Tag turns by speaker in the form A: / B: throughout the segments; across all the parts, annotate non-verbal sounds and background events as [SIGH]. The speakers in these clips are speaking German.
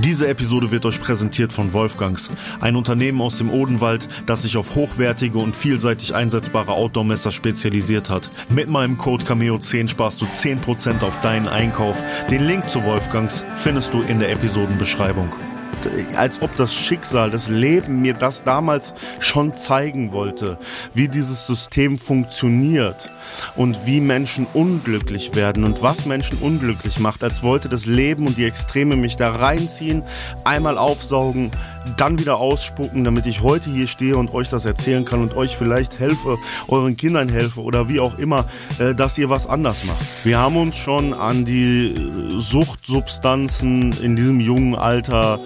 A: Diese Episode wird euch präsentiert von Wolfgangs, ein Unternehmen aus dem Odenwald, das sich auf hochwertige und vielseitig einsetzbare Outdoor-Messer spezialisiert hat. Mit meinem Code Cameo10 sparst du 10% auf deinen Einkauf. Den Link zu Wolfgangs findest du in der Episodenbeschreibung als ob das Schicksal, das Leben mir das damals schon zeigen wollte, wie dieses System funktioniert und wie Menschen unglücklich werden und was Menschen unglücklich macht, als wollte das Leben und die Extreme mich da reinziehen, einmal aufsaugen, dann wieder ausspucken, damit ich heute hier stehe und euch das erzählen kann und euch vielleicht helfe, euren Kindern helfe oder wie auch immer, äh, dass ihr was anders macht. Wir haben uns schon an die äh, Suchtsubstanzen in diesem jungen Alter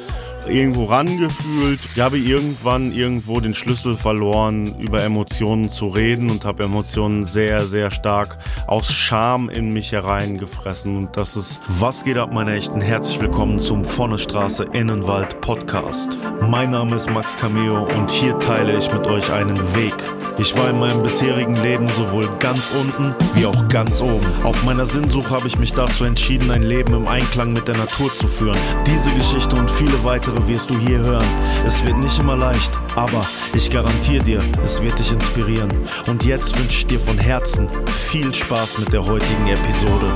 A: irgendwo rangefühlt. Ich habe irgendwann irgendwo den Schlüssel verloren, über Emotionen zu reden und habe Emotionen sehr, sehr stark aus Scham in mich hereingefressen. Und das ist Was geht ab, meine Echten? Herzlich willkommen zum Vonnestraße Innenwald Podcast. Mein Name ist Max Cameo und hier teile ich mit euch einen Weg. Ich war in meinem bisherigen Leben sowohl ganz unten wie auch ganz oben. Auf meiner Sinnsuche habe ich mich dazu entschieden, ein Leben im Einklang mit der Natur zu führen. Diese Geschichte und viele weitere weitere wirst du hier hören. Es wird nicht immer leicht, aber ich garantiere dir, es wird dich inspirieren. Und jetzt wünsche ich dir von Herzen viel Spaß mit der heutigen Episode.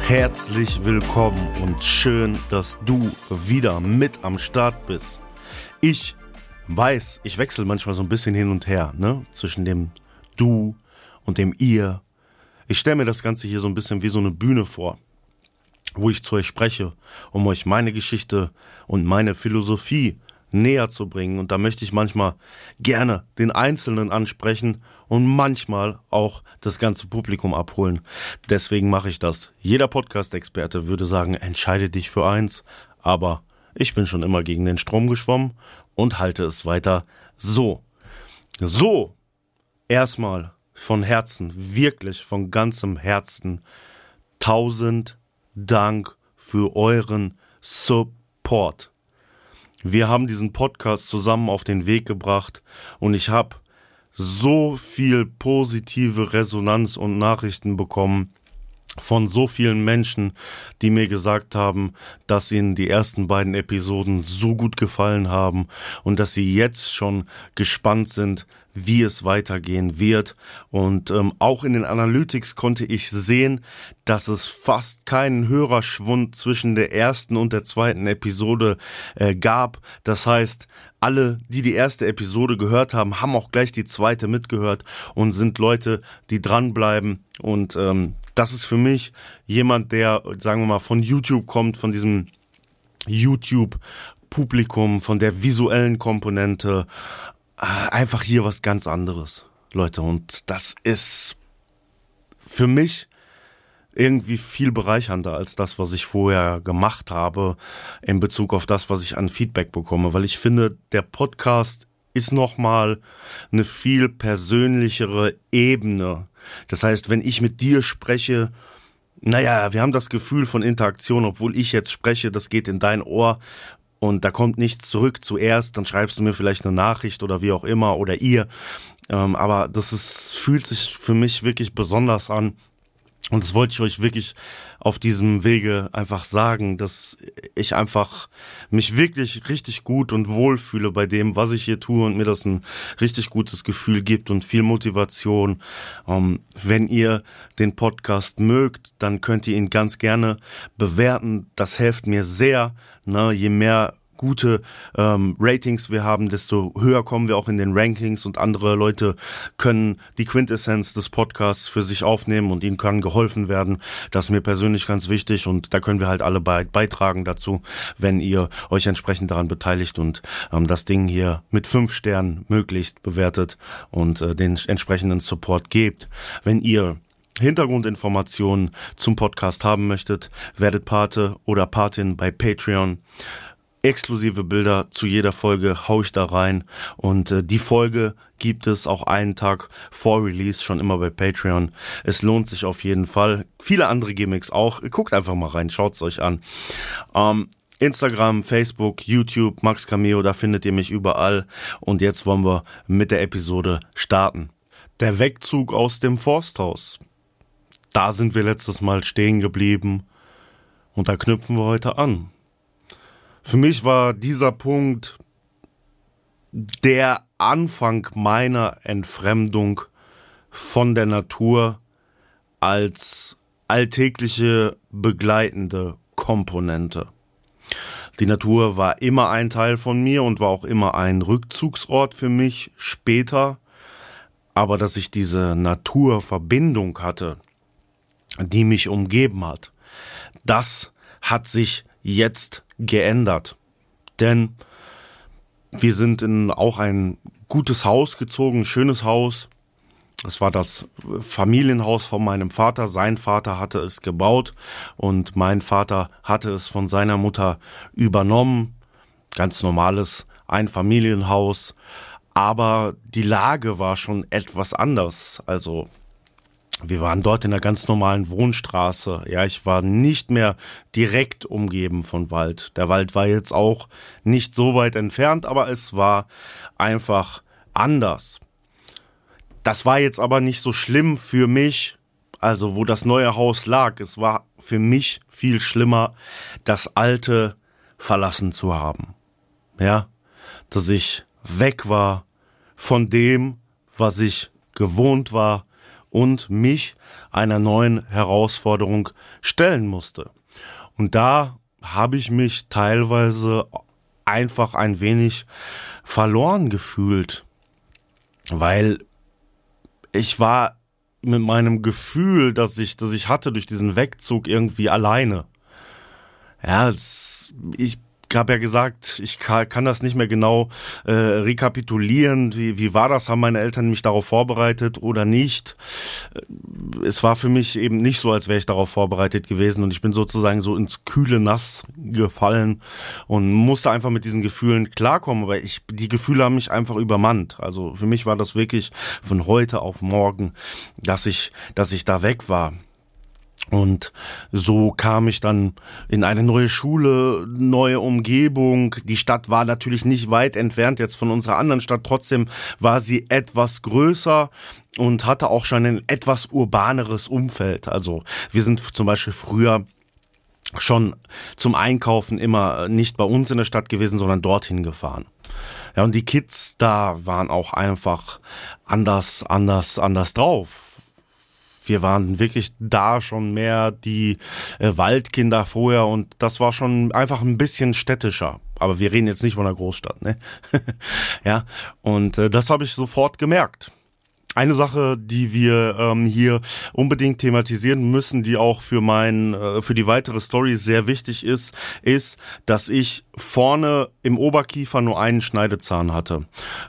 A: Herzlich willkommen und schön, dass du wieder mit am Start bist. Ich weiß, ich wechsle manchmal so ein bisschen hin und her, ne? Zwischen dem Du und dem Ihr. Ich stelle mir das Ganze hier so ein bisschen wie so eine Bühne vor wo ich zu euch spreche, um euch meine Geschichte und meine Philosophie näher zu bringen. Und da möchte ich manchmal gerne den Einzelnen ansprechen und manchmal auch das ganze Publikum abholen. Deswegen mache ich das. Jeder Podcast-Experte würde sagen, entscheide dich für eins, aber ich bin schon immer gegen den Strom geschwommen und halte es weiter so. So, erstmal von Herzen, wirklich von ganzem Herzen, tausend Dank für euren Support. Wir haben diesen Podcast zusammen auf den Weg gebracht und ich habe so viel positive Resonanz und Nachrichten bekommen von so vielen Menschen, die mir gesagt haben, dass ihnen die ersten beiden Episoden so gut gefallen haben und dass sie jetzt schon gespannt sind, wie es weitergehen wird. Und ähm, auch in den Analytics konnte ich sehen, dass es fast keinen Hörerschwund zwischen der ersten und der zweiten Episode äh, gab. Das heißt, alle, die die erste Episode gehört haben, haben auch gleich die zweite mitgehört und sind Leute, die dranbleiben. Und ähm, das ist für mich jemand, der, sagen wir mal, von YouTube kommt, von diesem YouTube Publikum, von der visuellen Komponente äh, einfach hier was ganz anderes, Leute. Und das ist für mich irgendwie viel bereichernder als das, was ich vorher gemacht habe in Bezug auf das, was ich an Feedback bekomme, weil ich finde, der Podcast ist nochmal eine viel persönlichere Ebene. Das heißt, wenn ich mit dir spreche, naja, wir haben das Gefühl von Interaktion, obwohl ich jetzt spreche, das geht in dein Ohr und da kommt nichts zurück zuerst, dann schreibst du mir vielleicht eine Nachricht oder wie auch immer oder ihr. Ähm, aber das ist, fühlt sich für mich wirklich besonders an. Und das wollte ich euch wirklich auf diesem Wege einfach sagen, dass ich einfach mich wirklich richtig gut und wohl fühle bei dem, was ich hier tue und mir das ein richtig gutes Gefühl gibt und viel Motivation. Ähm, wenn ihr den Podcast mögt, dann könnt ihr ihn ganz gerne bewerten. Das hilft mir sehr. Ne? Je mehr gute ähm, Ratings wir haben, desto höher kommen wir auch in den Rankings und andere Leute können die Quintessenz des Podcasts für sich aufnehmen und ihnen kann geholfen werden. Das ist mir persönlich ganz wichtig und da können wir halt alle be beitragen dazu, wenn ihr euch entsprechend daran beteiligt und ähm, das Ding hier mit fünf Sternen möglichst bewertet und äh, den entsprechenden Support gebt. Wenn ihr Hintergrundinformationen zum Podcast haben möchtet, werdet Pate oder Patin bei Patreon exklusive Bilder zu jeder Folge hau ich da rein und äh, die Folge gibt es auch einen Tag vor Release schon immer bei Patreon. Es lohnt sich auf jeden Fall. Viele andere Gimmicks auch. Guckt einfach mal rein, schaut's euch an. Ähm, Instagram, Facebook, YouTube, Max Cameo, da findet ihr mich überall. Und jetzt wollen wir mit der Episode starten. Der Wegzug aus dem Forsthaus. Da sind wir letztes Mal stehen geblieben und da knüpfen wir heute an. Für mich war dieser Punkt der Anfang meiner Entfremdung von der Natur als alltägliche begleitende Komponente. Die Natur war immer ein Teil von mir und war auch immer ein Rückzugsort für mich später. Aber dass ich diese Naturverbindung hatte, die mich umgeben hat, das hat sich jetzt geändert. Denn wir sind in auch ein gutes Haus gezogen, ein schönes Haus. Es war das Familienhaus von meinem Vater. Sein Vater hatte es gebaut und mein Vater hatte es von seiner Mutter übernommen. Ganz normales Einfamilienhaus. Aber die Lage war schon etwas anders. Also wir waren dort in einer ganz normalen Wohnstraße. Ja, ich war nicht mehr direkt umgeben von Wald. Der Wald war jetzt auch nicht so weit entfernt, aber es war einfach anders. Das war jetzt aber nicht so schlimm für mich, also wo das neue Haus lag. Es war für mich viel schlimmer, das alte verlassen zu haben. Ja, dass ich weg war von dem, was ich gewohnt war, und mich einer neuen Herausforderung stellen musste. Und da habe ich mich teilweise einfach ein wenig verloren gefühlt, weil ich war mit meinem Gefühl, dass ich, dass ich hatte durch diesen Wegzug irgendwie alleine. Ja, es, ich habe ja gesagt, ich kann, kann, das nicht mehr genau äh, rekapitulieren. Wie, wie war das? Haben meine Eltern mich darauf vorbereitet oder nicht? Äh, es war für mich eben nicht so, als wäre ich darauf vorbereitet gewesen und ich bin sozusagen so ins kühle Nass gefallen und musste einfach mit diesen Gefühlen klarkommen. Aber ich, die Gefühle haben mich einfach übermannt. Also für mich war das wirklich von heute auf morgen, dass ich, dass ich da weg war. Und so kam ich dann in eine neue Schule, neue Umgebung. Die Stadt war natürlich nicht weit entfernt jetzt von unserer anderen Stadt. Trotzdem war sie etwas größer und hatte auch schon ein etwas urbaneres Umfeld. Also wir sind zum Beispiel früher schon zum Einkaufen immer nicht bei uns in der Stadt gewesen, sondern dorthin gefahren. Ja, und die Kids da waren auch einfach anders, anders, anders drauf wir waren wirklich da schon mehr die äh, Waldkinder vorher und das war schon einfach ein bisschen städtischer. Aber wir reden jetzt nicht von einer Großstadt, ne? [LAUGHS] ja, und äh, das habe ich sofort gemerkt. Eine Sache, die wir ähm, hier unbedingt thematisieren müssen, die auch für mein, äh, für die weitere Story sehr wichtig ist, ist, dass ich vorne im Oberkiefer nur einen Schneidezahn hatte.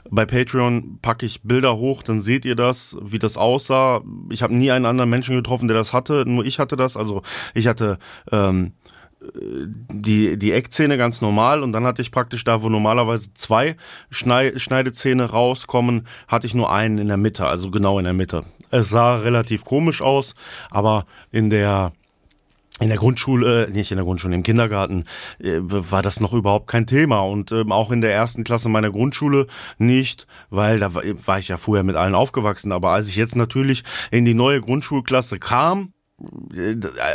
A: Bei Patreon packe ich Bilder hoch, dann seht ihr das, wie das aussah. Ich habe nie einen anderen Menschen getroffen, der das hatte, nur ich hatte das. Also ich hatte ähm, die, die Eckzähne ganz normal und dann hatte ich praktisch da, wo normalerweise zwei Schneidezähne rauskommen, hatte ich nur einen in der Mitte, also genau in der Mitte. Es sah relativ komisch aus, aber in der in der Grundschule, äh, nicht in der Grundschule, im Kindergarten äh, war das noch überhaupt kein Thema und ähm, auch in der ersten Klasse meiner Grundschule nicht, weil da war ich ja vorher mit allen aufgewachsen. Aber als ich jetzt natürlich in die neue Grundschulklasse kam,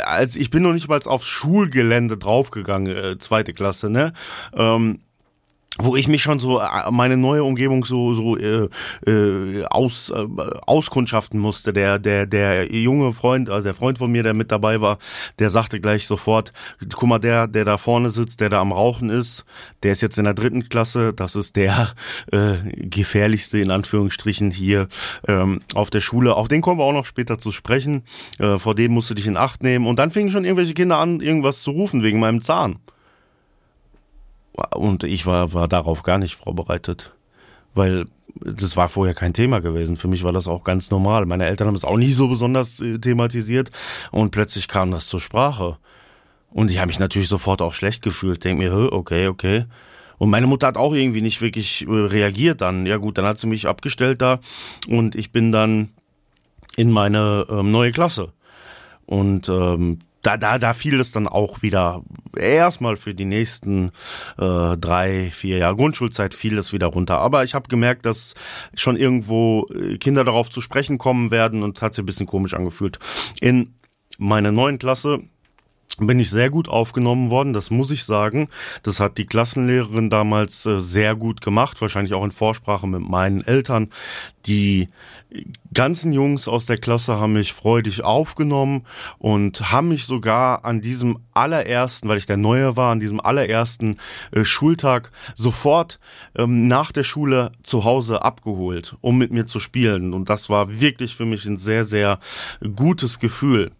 A: als ich bin noch nicht mal aufs Schulgelände draufgegangen, äh, zweite Klasse, ne? Ähm, wo ich mich schon so äh, meine neue Umgebung so so äh, äh, aus äh, auskundschaften musste. Der der der junge Freund also der Freund von mir der mit dabei war der sagte gleich sofort guck mal der der da vorne sitzt der da am Rauchen ist der ist jetzt in der dritten Klasse das ist der äh, gefährlichste in Anführungsstrichen hier ähm, auf der Schule. Auf den kommen wir auch noch später zu sprechen. Äh, vor dem musst du dich in Acht nehmen. Und dann fingen schon irgendwelche Kinder an irgendwas zu rufen wegen meinem Zahn und ich war, war darauf gar nicht vorbereitet, weil das war vorher kein Thema gewesen. Für mich war das auch ganz normal. Meine Eltern haben es auch nicht so besonders äh, thematisiert und plötzlich kam das zur Sprache. Und ich habe mich natürlich sofort auch schlecht gefühlt. Denk mir, okay, okay. Und meine Mutter hat auch irgendwie nicht wirklich äh, reagiert dann. Ja gut, dann hat sie mich abgestellt da und ich bin dann in meine ähm, neue Klasse. Und ähm, da, da, da fiel es dann auch wieder erstmal für die nächsten äh, drei, vier Jahre Grundschulzeit fiel es wieder runter. Aber ich habe gemerkt, dass schon irgendwo äh, Kinder darauf zu sprechen kommen werden und hat sich ein bisschen komisch angefühlt. In meiner neuen Klasse bin ich sehr gut aufgenommen worden, das muss ich sagen. Das hat die Klassenlehrerin damals äh, sehr gut gemacht, wahrscheinlich auch in Vorsprache mit meinen Eltern. Die ganzen Jungs aus der Klasse haben mich freudig aufgenommen und haben mich sogar an diesem allerersten, weil ich der Neue war, an diesem allerersten äh, Schultag sofort ähm, nach der Schule zu Hause abgeholt, um mit mir zu spielen. Und das war wirklich für mich ein sehr, sehr gutes Gefühl.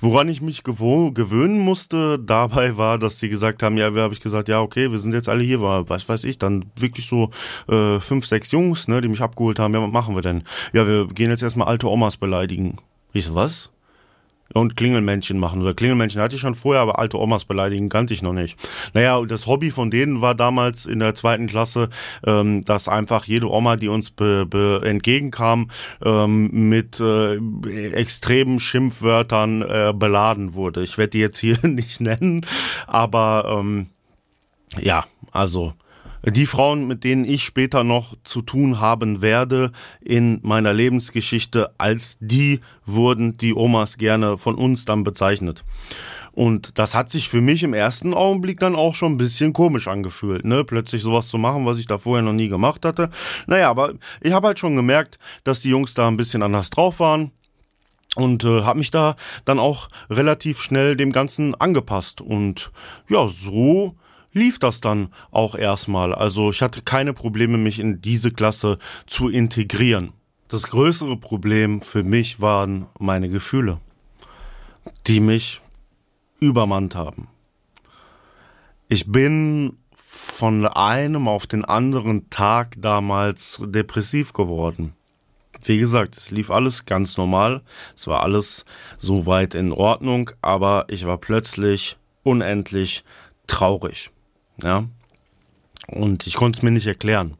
A: Woran ich mich gewöhnen musste dabei war, dass sie gesagt haben, ja, wir habe ich gesagt, ja, okay, wir sind jetzt alle hier, war, was weiß ich, dann wirklich so äh, fünf, sechs Jungs, ne, die mich abgeholt haben, ja, was machen wir denn? Ja, wir gehen jetzt erstmal alte Omas beleidigen. Ich so, was? Und Klingelmännchen machen. Oder Klingelmännchen hatte ich schon vorher, aber alte Omas beleidigen kannte ich noch nicht. Naja, und das Hobby von denen war damals in der zweiten Klasse, ähm, dass einfach jede Oma, die uns be, be entgegenkam, ähm, mit äh, extremen Schimpfwörtern äh, beladen wurde. Ich werde die jetzt hier [LAUGHS] nicht nennen, aber ähm, ja, also die Frauen, mit denen ich später noch zu tun haben werde in meiner Lebensgeschichte, als die wurden die Omas gerne von uns dann bezeichnet. Und das hat sich für mich im ersten Augenblick dann auch schon ein bisschen komisch angefühlt, ne? Plötzlich sowas zu machen, was ich da vorher noch nie gemacht hatte. Naja, aber ich habe halt schon gemerkt, dass die Jungs da ein bisschen anders drauf waren und äh, habe mich da dann auch relativ schnell dem Ganzen angepasst. Und ja, so lief das dann auch erstmal. Also ich hatte keine Probleme, mich in diese Klasse zu integrieren. Das größere Problem für mich waren meine Gefühle, die mich übermannt haben. Ich bin von einem auf den anderen Tag damals depressiv geworden. Wie gesagt, es lief alles ganz normal, es war alles soweit in Ordnung, aber ich war plötzlich unendlich traurig. Ja. Und ich konnte es mir nicht erklären.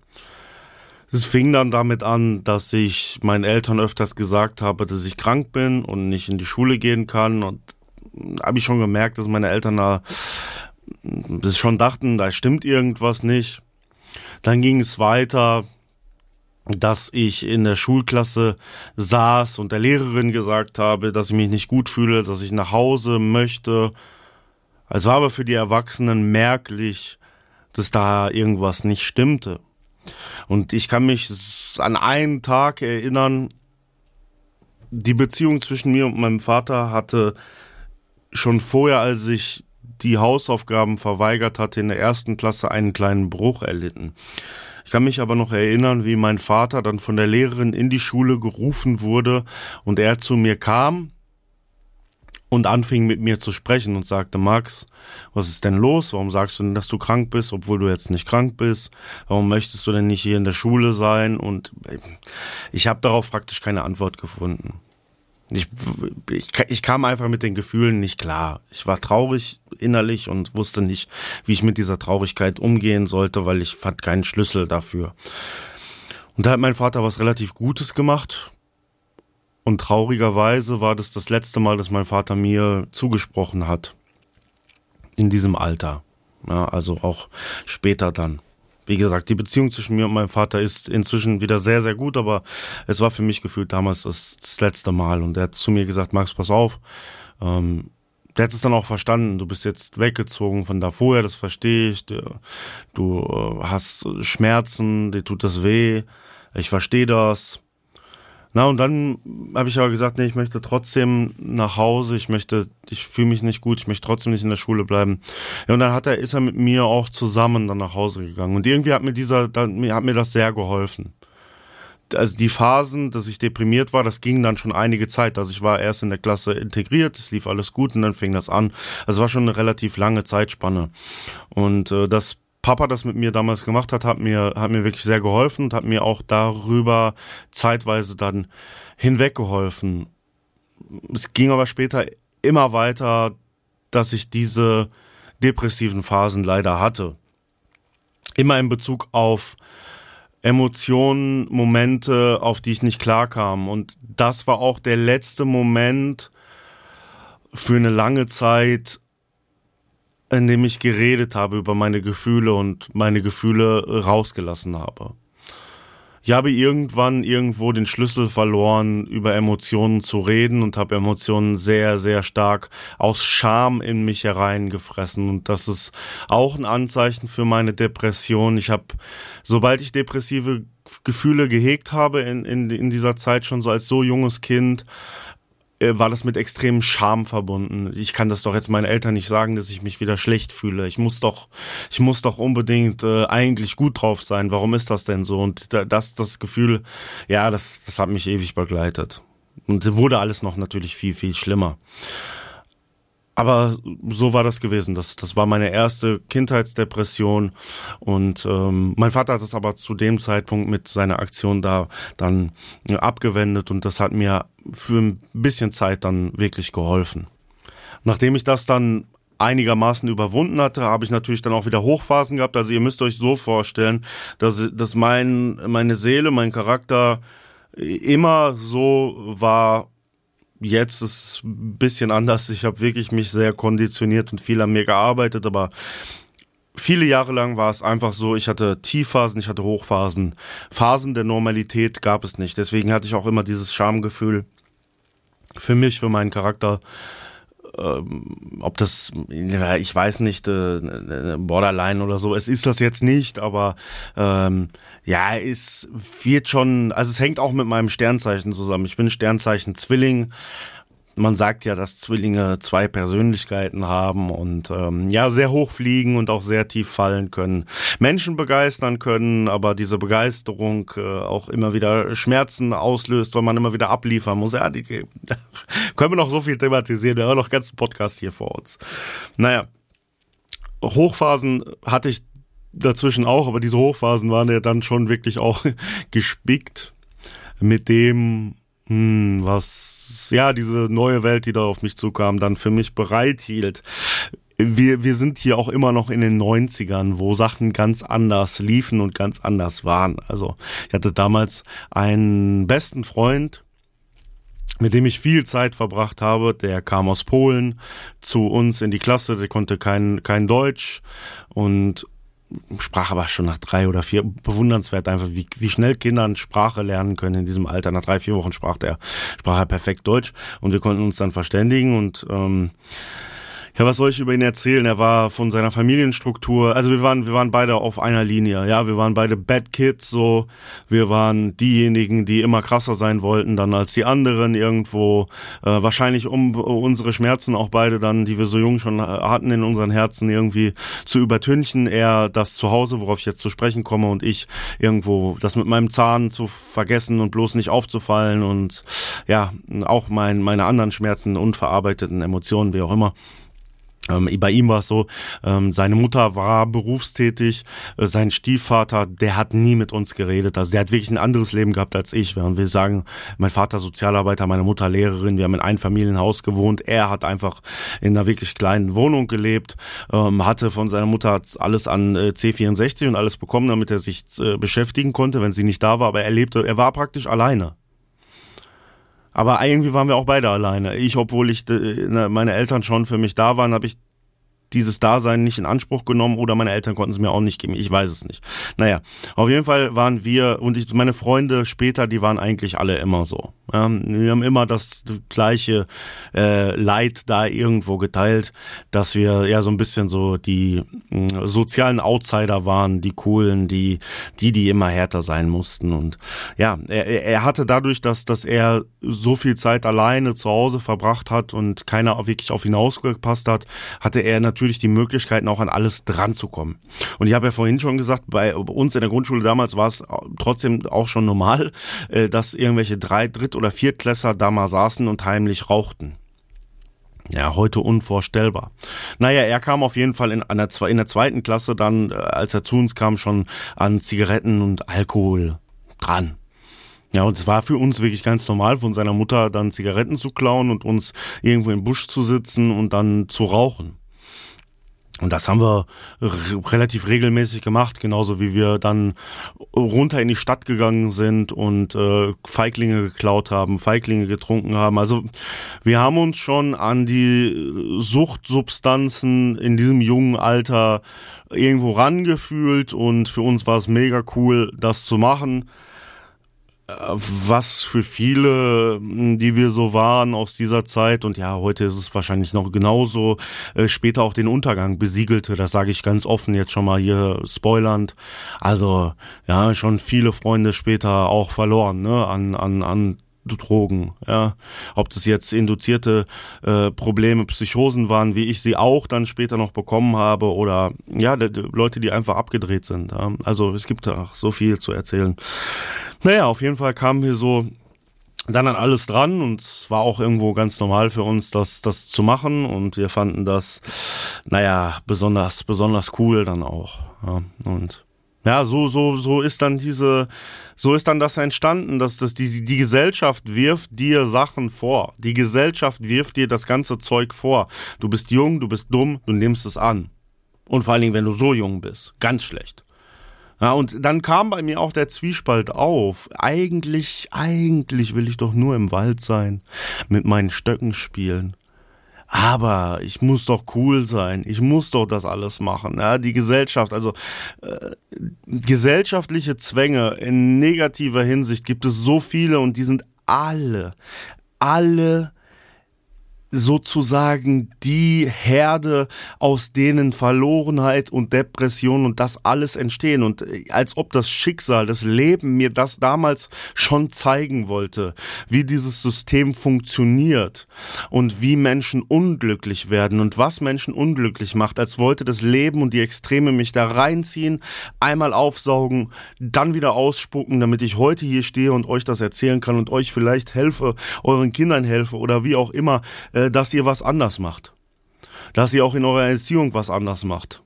A: Es fing dann damit an, dass ich meinen Eltern öfters gesagt habe, dass ich krank bin und nicht in die Schule gehen kann. Und habe ich schon gemerkt, dass meine Eltern da bis schon dachten, da stimmt irgendwas nicht. Dann ging es weiter, dass ich in der Schulklasse saß und der Lehrerin gesagt habe, dass ich mich nicht gut fühle, dass ich nach Hause möchte. Es war aber für die Erwachsenen merklich, dass da irgendwas nicht stimmte. Und ich kann mich an einen Tag erinnern, die Beziehung zwischen mir und meinem Vater hatte schon vorher, als ich die Hausaufgaben verweigert hatte, in der ersten Klasse einen kleinen Bruch erlitten. Ich kann mich aber noch erinnern, wie mein Vater dann von der Lehrerin in die Schule gerufen wurde und er zu mir kam und anfing mit mir zu sprechen und sagte, Max, was ist denn los? Warum sagst du denn, dass du krank bist, obwohl du jetzt nicht krank bist? Warum möchtest du denn nicht hier in der Schule sein? Und äh, ich habe darauf praktisch keine Antwort gefunden. Ich, ich, ich kam einfach mit den Gefühlen nicht klar. Ich war traurig innerlich und wusste nicht, wie ich mit dieser Traurigkeit umgehen sollte, weil ich fand keinen Schlüssel dafür. Und da hat mein Vater was relativ Gutes gemacht. Und traurigerweise war das das letzte Mal, dass mein Vater mir zugesprochen hat. In diesem Alter. Ja, also auch später dann. Wie gesagt, die Beziehung zwischen mir und meinem Vater ist inzwischen wieder sehr, sehr gut, aber es war für mich gefühlt damals das, letzte Mal. Und er hat zu mir gesagt, Max, pass auf. Ähm, der hat es dann auch verstanden. Du bist jetzt weggezogen von da vorher, das verstehe ich. Du, du äh, hast Schmerzen, dir tut das weh. Ich verstehe das. Na, und dann habe ich aber gesagt, nee, ich möchte trotzdem nach Hause, ich möchte, ich fühle mich nicht gut, ich möchte trotzdem nicht in der Schule bleiben. Ja, und dann hat er, ist er mit mir auch zusammen dann nach Hause gegangen. Und irgendwie hat mir dieser, dann, hat mir das sehr geholfen. Also die Phasen, dass ich deprimiert war, das ging dann schon einige Zeit. Also ich war erst in der Klasse integriert, es lief alles gut und dann fing das an. Also es war schon eine relativ lange Zeitspanne. Und äh, das Papa das mit mir damals gemacht hat, hat mir, hat mir wirklich sehr geholfen und hat mir auch darüber zeitweise dann hinweggeholfen. Es ging aber später immer weiter, dass ich diese depressiven Phasen leider hatte. Immer in Bezug auf Emotionen, Momente, auf die ich nicht klarkam. Und das war auch der letzte Moment für eine lange Zeit, in dem ich geredet habe über meine Gefühle und meine Gefühle rausgelassen habe. ich habe irgendwann irgendwo den Schlüssel verloren, über Emotionen zu reden und habe Emotionen sehr, sehr stark aus Scham in mich hereingefressen. Und das ist auch ein Anzeichen für meine Depression. Ich habe, sobald ich depressive Gefühle gehegt habe in, in, in dieser Zeit schon so als so junges Kind, äh, war das mit extremem Scham verbunden. Ich kann das doch jetzt meinen Eltern nicht sagen, dass ich mich wieder schlecht fühle. Ich muss doch, ich muss doch unbedingt äh, eigentlich gut drauf sein. Warum ist das denn so? Und das, das Gefühl, ja, das, das hat mich ewig begleitet. Und wurde alles noch natürlich viel, viel schlimmer. Aber so war das gewesen. Das, das war meine erste Kindheitsdepression. Und ähm, mein Vater hat es aber zu dem Zeitpunkt mit seiner Aktion da dann abgewendet und das hat mir für ein bisschen Zeit dann wirklich geholfen. Nachdem ich das dann einigermaßen überwunden hatte, habe ich natürlich dann auch wieder Hochphasen gehabt. Also ihr müsst euch so vorstellen, dass, dass mein, meine Seele, mein Charakter immer so war, Jetzt ist es ein bisschen anders. Ich habe wirklich mich sehr konditioniert und viel an mir gearbeitet, aber viele Jahre lang war es einfach so, ich hatte Tiefphasen, ich hatte Hochphasen. Phasen der Normalität gab es nicht. Deswegen hatte ich auch immer dieses Schamgefühl für mich, für meinen Charakter ähm, ob das, ich weiß nicht, äh, Borderline oder so, es ist das jetzt nicht, aber ähm, ja, es wird schon, also es hängt auch mit meinem Sternzeichen zusammen. Ich bin Sternzeichen Zwilling man sagt ja, dass Zwillinge zwei Persönlichkeiten haben und ähm, ja, sehr hoch fliegen und auch sehr tief fallen können. Menschen begeistern können, aber diese Begeisterung äh, auch immer wieder Schmerzen auslöst, weil man immer wieder abliefern muss. Ja, die [LAUGHS] können wir noch so viel thematisieren. Wir haben noch ganz Podcast hier vor uns. Naja, Hochphasen hatte ich dazwischen auch, aber diese Hochphasen waren ja dann schon wirklich auch [LAUGHS] gespickt mit dem, hm, was ja diese neue Welt, die da auf mich zukam, dann für mich bereithielt. Wir, wir sind hier auch immer noch in den 90ern, wo Sachen ganz anders liefen und ganz anders waren. Also ich hatte damals einen besten Freund, mit dem ich viel Zeit verbracht habe. Der kam aus Polen zu uns in die Klasse, der konnte kein, kein Deutsch und sprach aber schon nach drei oder vier, bewundernswert einfach, wie, wie schnell Kinder Sprache lernen können in diesem Alter. Nach drei, vier Wochen sprach er, sprach er perfekt Deutsch und wir konnten uns dann verständigen und ähm, ja, was soll ich über ihn erzählen? Er war von seiner Familienstruktur, also wir waren, wir waren beide auf einer Linie, ja, wir waren beide Bad Kids, so, wir waren diejenigen, die immer krasser sein wollten dann als die anderen irgendwo, äh, wahrscheinlich um unsere Schmerzen auch beide dann, die wir so jung schon hatten in unseren Herzen irgendwie zu übertünchen, er das zu Hause, worauf ich jetzt zu sprechen komme und ich irgendwo das mit meinem Zahn zu vergessen und bloß nicht aufzufallen und ja, auch mein, meine anderen Schmerzen, unverarbeiteten Emotionen, wie auch immer. Ähm, bei ihm war es so, ähm, seine Mutter war berufstätig, äh, sein Stiefvater, der hat nie mit uns geredet. Also der hat wirklich ein anderes Leben gehabt als ich. Während wir sagen, mein Vater Sozialarbeiter, meine Mutter Lehrerin, wir haben in einem Familienhaus gewohnt. Er hat einfach in einer wirklich kleinen Wohnung gelebt, ähm, hatte von seiner Mutter alles an äh, C64 und alles bekommen, damit er sich äh, beschäftigen konnte, wenn sie nicht da war. Aber er lebte, er war praktisch alleine. Aber irgendwie waren wir auch beide alleine. Ich, obwohl ich äh, ne, meine Eltern schon für mich da waren, habe ich dieses Dasein nicht in Anspruch genommen oder meine Eltern konnten es mir auch nicht geben. Ich weiß es nicht. Naja, auf jeden Fall waren wir und ich, meine Freunde später, die waren eigentlich alle immer so. Ja, wir haben immer das gleiche äh, Leid da irgendwo geteilt, dass wir ja so ein bisschen so die mh, sozialen Outsider waren, die coolen, die, die, die immer härter sein mussten. Und ja, er, er hatte dadurch, dass, dass er so viel Zeit alleine zu Hause verbracht hat und keiner wirklich auf ihn ausgepasst hat, hatte er natürlich die Möglichkeiten auch an alles dran zu kommen. Und ich habe ja vorhin schon gesagt, bei uns in der Grundschule damals war es trotzdem auch schon normal, äh, dass irgendwelche drei, dritt oder Viertklässler da mal saßen und heimlich rauchten. Ja, heute unvorstellbar. Naja, er kam auf jeden Fall in, einer, in der zweiten Klasse dann, äh, als er zu uns kam, schon an Zigaretten und Alkohol dran. Ja, und es war für uns wirklich ganz normal, von seiner Mutter dann Zigaretten zu klauen und uns irgendwo im Busch zu sitzen und dann zu rauchen. Und das haben wir relativ regelmäßig gemacht, genauso wie wir dann runter in die Stadt gegangen sind und äh, Feiglinge geklaut haben, Feiglinge getrunken haben. Also wir haben uns schon an die Suchtsubstanzen in diesem jungen Alter irgendwo rangefühlt und für uns war es mega cool, das zu machen. Was für viele, die wir so waren aus dieser Zeit und ja, heute ist es wahrscheinlich noch genauso, äh, später auch den Untergang besiegelte, das sage ich ganz offen jetzt schon mal hier spoilernd. Also ja, schon viele Freunde später auch verloren, ne, an, an, an Drogen, ja. Ob das jetzt induzierte äh, Probleme, Psychosen waren, wie ich sie auch dann später noch bekommen habe, oder ja, Leute, die einfach abgedreht sind. Ja. Also es gibt da so viel zu erzählen. Naja, auf jeden Fall kamen wir so dann an alles dran und es war auch irgendwo ganz normal für uns, das, das zu machen und wir fanden das, naja, besonders, besonders cool dann auch. Ja. Und ja, so, so, so ist dann diese, so ist dann das entstanden, dass das die, die Gesellschaft wirft dir Sachen vor. Die Gesellschaft wirft dir das ganze Zeug vor. Du bist jung, du bist dumm, du nimmst es an. Und vor allen Dingen, wenn du so jung bist. Ganz schlecht. Ja, und dann kam bei mir auch der Zwiespalt auf. Eigentlich, eigentlich will ich doch nur im Wald sein, mit meinen Stöcken spielen. Aber ich muss doch cool sein. Ich muss doch das alles machen. Ja, die Gesellschaft, also äh, gesellschaftliche Zwänge in negativer Hinsicht gibt es so viele und die sind alle, alle sozusagen die Herde, aus denen Verlorenheit und Depression und das alles entstehen. Und äh, als ob das Schicksal, das Leben mir das damals schon zeigen wollte, wie dieses System funktioniert und wie Menschen unglücklich werden und was Menschen unglücklich macht, als wollte das Leben und die Extreme mich da reinziehen, einmal aufsaugen, dann wieder ausspucken, damit ich heute hier stehe und euch das erzählen kann und euch vielleicht helfe, euren Kindern helfe oder wie auch immer. Äh, äh, dass ihr was anders macht. Dass ihr auch in eurer Erziehung was anders macht.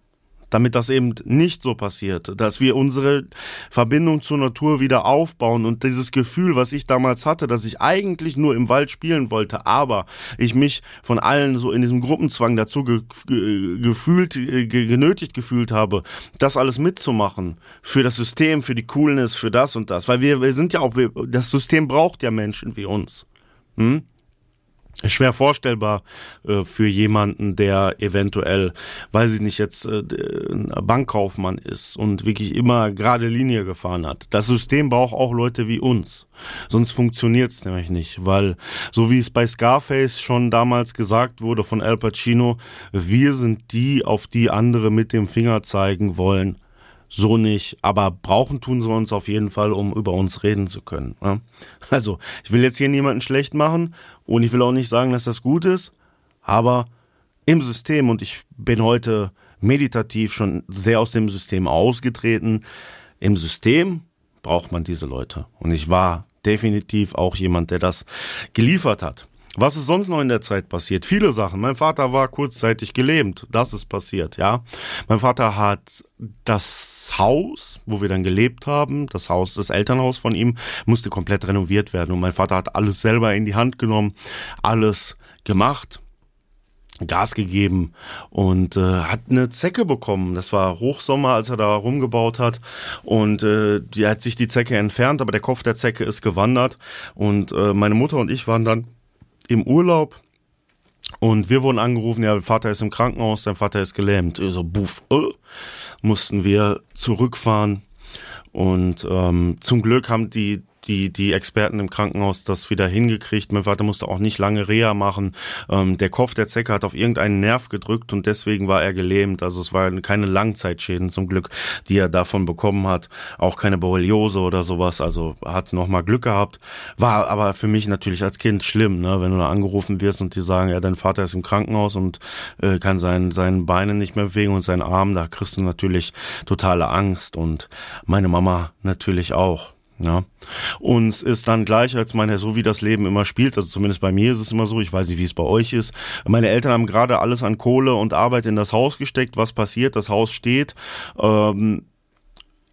A: Damit das eben nicht so passiert, dass wir unsere Verbindung zur Natur wieder aufbauen und dieses Gefühl, was ich damals hatte, dass ich eigentlich nur im Wald spielen wollte, aber ich mich von allen so in diesem Gruppenzwang dazu ge ge gefühlt, ge genötigt gefühlt habe, das alles mitzumachen für das System, für die Coolness, für das und das, weil wir, wir sind ja auch, das System braucht ja Menschen wie uns. Hm? Schwer vorstellbar äh, für jemanden, der eventuell, weiß ich nicht, jetzt äh, Bankkaufmann ist und wirklich immer gerade Linie gefahren hat. Das System braucht auch Leute wie uns. Sonst funktioniert's nämlich nicht, weil so wie es bei Scarface schon damals gesagt wurde von Al Pacino, wir sind die, auf die andere mit dem Finger zeigen wollen so nicht, aber brauchen tun sie uns auf jeden Fall, um über uns reden zu können. Ne? Also, ich will jetzt hier niemanden schlecht machen und ich will auch nicht sagen, dass das gut ist, aber im System, und ich bin heute meditativ schon sehr aus dem System ausgetreten, im System braucht man diese Leute. Und ich war definitiv auch jemand, der das geliefert hat. Was ist sonst noch in der Zeit passiert? Viele Sachen. Mein Vater war kurzzeitig gelähmt. Das ist passiert, ja. Mein Vater hat das Haus, wo wir dann gelebt haben, das Haus, das Elternhaus von ihm, musste komplett renoviert werden. Und mein Vater hat alles selber in die Hand genommen, alles gemacht. Gas gegeben und äh, hat eine Zecke bekommen. Das war Hochsommer, als er da rumgebaut hat und äh, die hat sich die Zecke entfernt, aber der Kopf der Zecke ist gewandert und äh, meine Mutter und ich waren dann im Urlaub und wir wurden angerufen, ja, Vater ist im Krankenhaus, dein Vater ist gelähmt. So, buff, äh, mussten wir zurückfahren. Und ähm, zum Glück haben die die, die Experten im Krankenhaus das wieder hingekriegt. Mein Vater musste auch nicht lange Reha machen. Ähm, der Kopf der Zecke hat auf irgendeinen Nerv gedrückt und deswegen war er gelähmt. Also es waren keine Langzeitschäden zum Glück, die er davon bekommen hat. Auch keine Borreliose oder sowas. Also hat nochmal Glück gehabt. War aber für mich natürlich als Kind schlimm, ne? wenn du da angerufen wirst und die sagen, ja, dein Vater ist im Krankenhaus und äh, kann sein, seinen Beinen nicht mehr bewegen und seinen Arm. Da kriegst du natürlich totale Angst und meine Mama natürlich auch. Ja. Und es ist dann gleich, als meine, so wie das Leben immer spielt, also zumindest bei mir ist es immer so, ich weiß nicht, wie es bei euch ist. Meine Eltern haben gerade alles an Kohle und Arbeit in das Haus gesteckt. Was passiert? Das Haus steht. Ähm,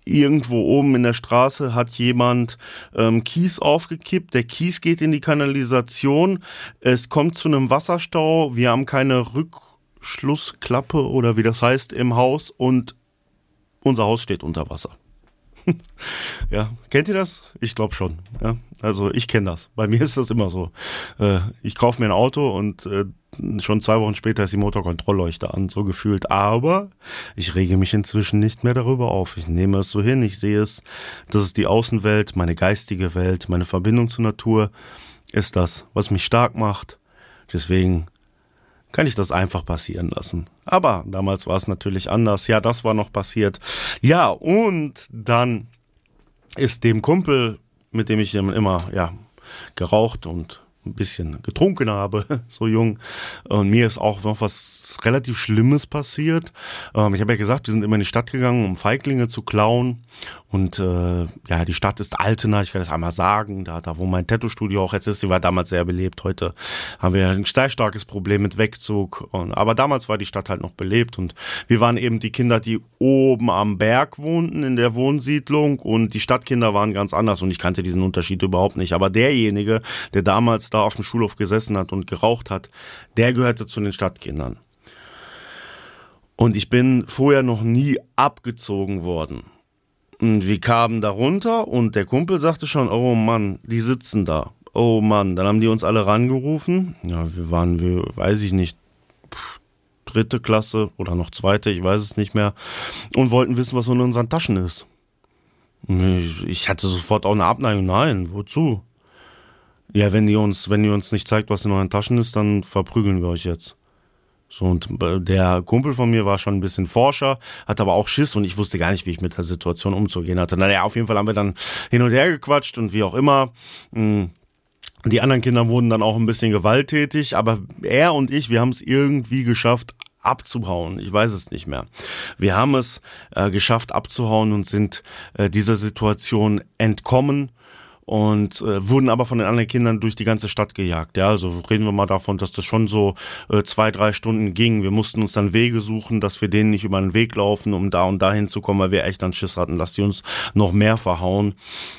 A: irgendwo oben in der Straße hat jemand ähm, Kies aufgekippt. Der Kies geht in die Kanalisation. Es kommt zu einem Wasserstau. Wir haben keine Rückschlussklappe oder wie das heißt im Haus und unser Haus steht unter Wasser. [LAUGHS] ja, kennt ihr das? Ich glaube schon. Ja, also ich kenne das. Bei mir [LAUGHS] ist das immer so. Äh, ich kaufe mir ein Auto und äh, schon zwei Wochen später ist die Motorkontrollleuchte an, so gefühlt. Aber ich rege mich inzwischen nicht mehr darüber auf. Ich nehme es so hin, ich sehe es, das ist die Außenwelt, meine geistige Welt, meine Verbindung zur Natur ist das, was mich stark macht. Deswegen kann ich das einfach passieren lassen. Aber damals war es natürlich anders. Ja, das war noch passiert. Ja, und dann ist dem Kumpel, mit dem ich immer, ja, geraucht und ein bisschen getrunken habe, [LAUGHS] so jung. Und mir ist auch noch was relativ Schlimmes passiert. Ähm, ich habe ja gesagt, wir sind immer in die Stadt gegangen, um Feiglinge zu klauen. Und äh, ja, die Stadt ist Altena, ich kann das einmal sagen, da, da wo mein Tattoo-Studio auch jetzt ist, die war damals sehr belebt. Heute haben wir ein sehr starkes Problem mit Wegzug. Und, aber damals war die Stadt halt noch belebt und wir waren eben die Kinder, die oben am Berg wohnten in der Wohnsiedlung und die Stadtkinder waren ganz anders und ich kannte diesen Unterschied überhaupt nicht. Aber derjenige, der damals da auf dem Schulhof gesessen hat und geraucht hat, der gehörte zu den Stadtkindern. Und ich bin vorher noch nie abgezogen worden. Und wir kamen da runter und der Kumpel sagte schon, oh Mann, die sitzen da. Oh Mann, dann haben die uns alle rangerufen. Ja, wir waren, wir, weiß ich nicht, dritte Klasse oder noch zweite, ich weiß es nicht mehr. Und wollten wissen, was in unseren Taschen ist. Ich hatte sofort auch eine Abneigung. Nein, wozu? Ja, wenn ihr uns, wenn ihr uns nicht zeigt, was in euren Taschen ist, dann verprügeln wir euch jetzt. So, und der Kumpel von mir war schon ein bisschen Forscher, hat aber auch Schiss und ich wusste gar nicht, wie ich mit der Situation umzugehen hatte. Naja, auf jeden Fall haben wir dann hin und her gequatscht und wie auch immer. Hm, die anderen Kinder wurden dann auch ein bisschen gewalttätig, aber er und ich, wir haben es irgendwie geschafft, abzuhauen. Ich weiß es nicht mehr. Wir haben es äh, geschafft abzuhauen und sind äh, dieser Situation entkommen und äh, wurden aber von den anderen Kindern durch die ganze Stadt gejagt. Ja, also reden wir mal davon, dass das schon so äh, zwei, drei Stunden ging. Wir mussten uns dann Wege suchen, dass wir denen nicht über den Weg laufen, um da und dahin zu kommen, weil wir echt dann Schiss hatten, dass die uns noch mehr verhauen.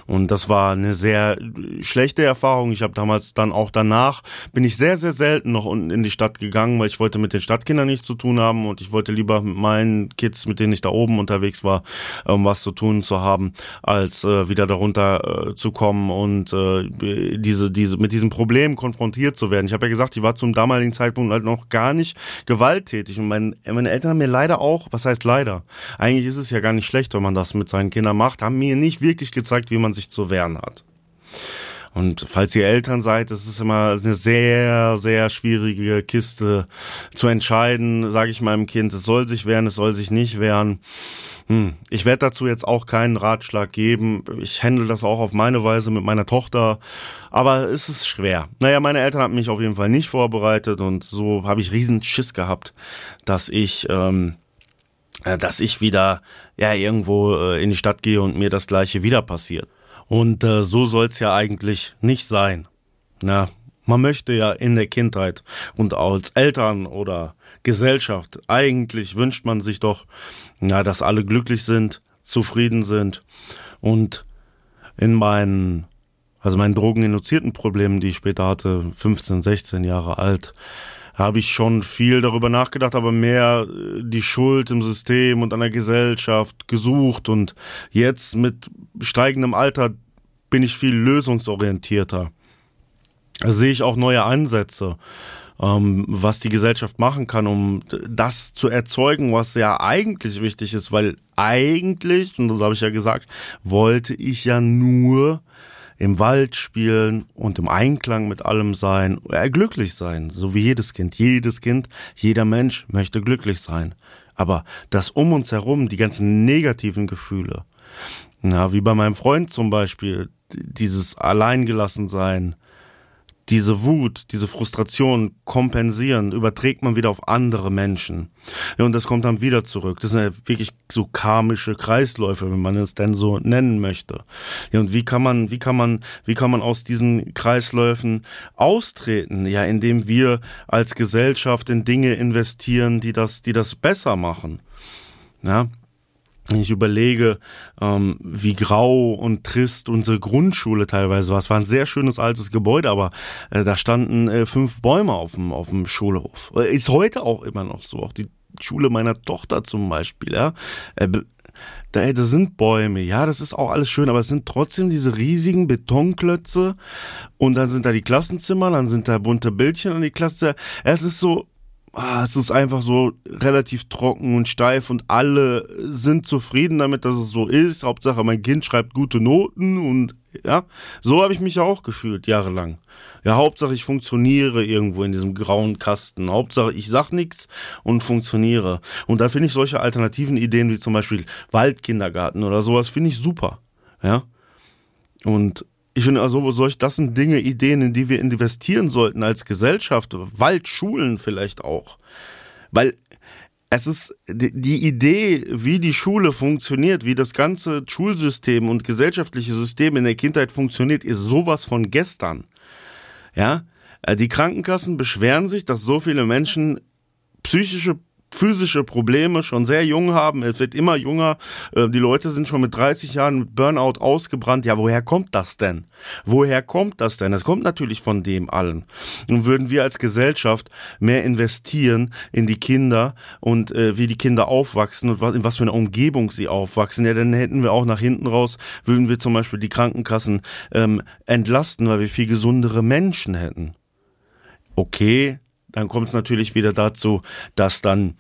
A: Und das war eine sehr schlechte Erfahrung. Ich habe damals dann auch danach, bin ich sehr, sehr selten noch unten in die Stadt gegangen, weil ich wollte mit den Stadtkindern nichts zu tun haben und ich wollte lieber mit meinen Kids, mit denen ich da oben unterwegs war, um was zu tun zu haben, als äh, wieder darunter äh, zu kommen kommen und äh, diese, diese, mit diesem Problem konfrontiert zu werden. Ich habe ja gesagt, ich war zum damaligen Zeitpunkt halt noch gar nicht gewalttätig. Und mein, meine Eltern haben mir leider auch, was heißt leider? Eigentlich ist es ja gar nicht schlecht, wenn man das mit seinen Kindern macht, haben mir nicht wirklich gezeigt, wie man sich zu wehren hat. Und falls ihr Eltern seid, ist es immer eine sehr, sehr schwierige Kiste zu entscheiden, sage ich meinem Kind, es soll sich wehren, es soll sich nicht wehren. Hm, ich werde dazu jetzt auch keinen Ratschlag geben. Ich handle das auch auf meine Weise mit meiner Tochter. Aber es ist schwer. Naja, meine Eltern haben mich auf jeden Fall nicht vorbereitet und so habe ich riesen Schiss gehabt, dass ich, ähm, äh, dass ich wieder ja irgendwo äh, in die Stadt gehe und mir das gleiche wieder passiert. Und äh, so soll's ja eigentlich nicht sein. Na, man möchte ja in der Kindheit und als Eltern oder Gesellschaft, eigentlich wünscht man sich doch, ja, dass alle glücklich sind, zufrieden sind und in meinen, also meinen drogeninduzierten Problemen, die ich später hatte, 15, 16 Jahre alt, habe ich schon viel darüber nachgedacht, aber mehr äh, die Schuld im System und an der Gesellschaft gesucht und jetzt mit steigendem Alter bin ich viel lösungsorientierter. Da sehe ich auch neue Ansätze ähm, was die Gesellschaft machen kann, um das zu erzeugen, was ja eigentlich wichtig ist, weil eigentlich, und das habe ich ja gesagt, wollte ich ja nur im Wald spielen und im Einklang mit allem sein, äh, glücklich sein, so wie jedes Kind. Jedes Kind, jeder Mensch möchte glücklich sein. Aber das um uns herum, die ganzen negativen Gefühle, na, wie bei meinem Freund zum Beispiel, dieses Alleingelassensein, diese Wut, diese Frustration kompensieren, überträgt man wieder auf andere Menschen. Ja, und das kommt dann wieder zurück. Das sind ja wirklich so karmische Kreisläufe, wenn man es denn so nennen möchte. Ja, und wie kann man, wie kann man, wie kann man aus diesen Kreisläufen austreten? Ja, indem wir als Gesellschaft in Dinge investieren, die das, die das besser machen. Ja, ich überlege, ähm, wie grau und trist unsere Grundschule teilweise war. Es war ein sehr schönes altes Gebäude, aber äh, da standen äh, fünf Bäume auf dem, auf dem Schulhof. Äh, ist heute auch immer noch so. Auch die Schule meiner Tochter zum Beispiel, ja. Äh, da, sind Bäume, ja, das ist auch alles schön, aber es sind trotzdem diese riesigen Betonklötze und dann sind da die Klassenzimmer, dann sind da bunte Bildchen an die Klasse. Es ist so, ah, es ist einfach so relativ trocken und steif und alle sind zufrieden damit, dass es so ist. Hauptsache, mein Kind schreibt gute Noten und ja, so habe ich mich ja auch gefühlt, jahrelang. Ja, Hauptsache ich funktioniere irgendwo in diesem grauen Kasten. Hauptsache ich sag nichts und funktioniere. Und da finde ich solche alternativen Ideen wie zum Beispiel Waldkindergarten oder sowas, finde ich super. Ja. Und ich finde also, solch, das sind Dinge, Ideen, in die wir investieren sollten als Gesellschaft. Waldschulen vielleicht auch. Weil es ist die Idee, wie die Schule funktioniert, wie das ganze Schulsystem und gesellschaftliche System in der Kindheit funktioniert, ist sowas von gestern. Ja, äh, die Krankenkassen beschweren sich, dass so viele Menschen psychische physische Probleme schon sehr jung haben. Es wird immer jünger. Äh, die Leute sind schon mit 30 Jahren mit Burnout ausgebrannt. Ja, woher kommt das denn? Woher kommt das denn? Es kommt natürlich von dem allen. Und würden wir als Gesellschaft mehr investieren in die Kinder und äh, wie die Kinder aufwachsen und was, in was für eine Umgebung sie aufwachsen, ja, dann hätten wir auch nach hinten raus, würden wir zum Beispiel die Krankenkassen ähm, entlasten, weil wir viel gesundere Menschen hätten. Okay, dann kommt es natürlich wieder dazu, dass dann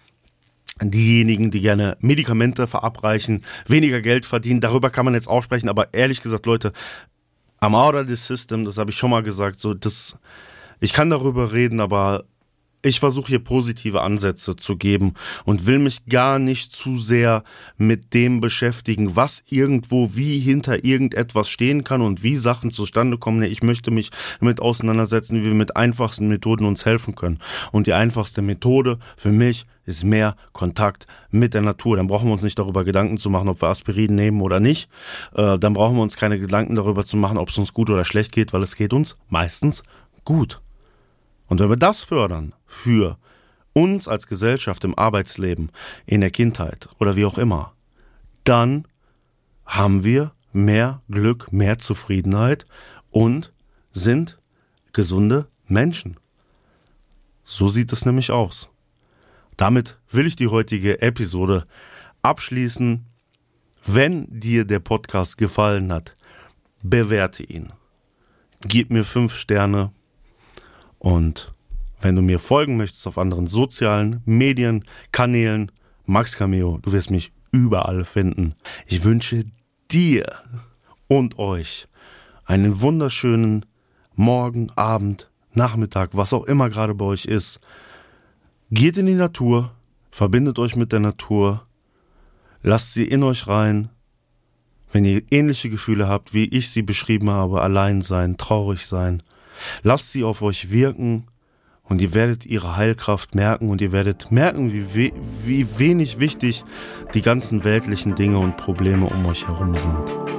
A: diejenigen, die gerne Medikamente verabreichen, weniger Geld verdienen. Darüber kann man jetzt auch sprechen, aber ehrlich gesagt, Leute, am out of the system, das habe ich schon mal gesagt, so das, ich kann darüber reden, aber ich versuche hier positive Ansätze zu geben und will mich gar nicht zu sehr mit dem beschäftigen, was irgendwo wie hinter irgendetwas stehen kann und wie Sachen zustande kommen. Ich möchte mich damit auseinandersetzen, wie wir mit einfachsten Methoden uns helfen können. Und die einfachste Methode für mich ist mehr Kontakt mit der Natur. Dann brauchen wir uns nicht darüber Gedanken zu machen, ob wir Aspirin nehmen oder nicht. Äh, dann brauchen wir uns keine Gedanken darüber zu machen, ob es uns gut oder schlecht geht, weil es geht uns meistens gut. Und wenn wir das fördern für uns als Gesellschaft im Arbeitsleben, in der Kindheit oder wie auch immer, dann haben wir mehr Glück, mehr Zufriedenheit und sind gesunde Menschen. So sieht es nämlich aus. Damit will ich die heutige Episode abschließen. Wenn dir der Podcast gefallen hat, bewerte ihn. Gib mir fünf Sterne und wenn du mir folgen möchtest auf anderen sozialen Medien, Kanälen, Max Cameo, du wirst mich überall finden. Ich wünsche dir und euch einen wunderschönen Morgen, Abend, Nachmittag, was auch immer gerade bei euch ist. Geht in die Natur, verbindet euch mit der Natur, lasst sie in euch rein. Wenn ihr ähnliche Gefühle habt, wie ich sie beschrieben habe, allein sein, traurig sein, Lasst sie auf euch wirken und ihr werdet ihre Heilkraft merken und ihr werdet merken, wie, we wie wenig wichtig die ganzen weltlichen Dinge und Probleme um euch herum sind.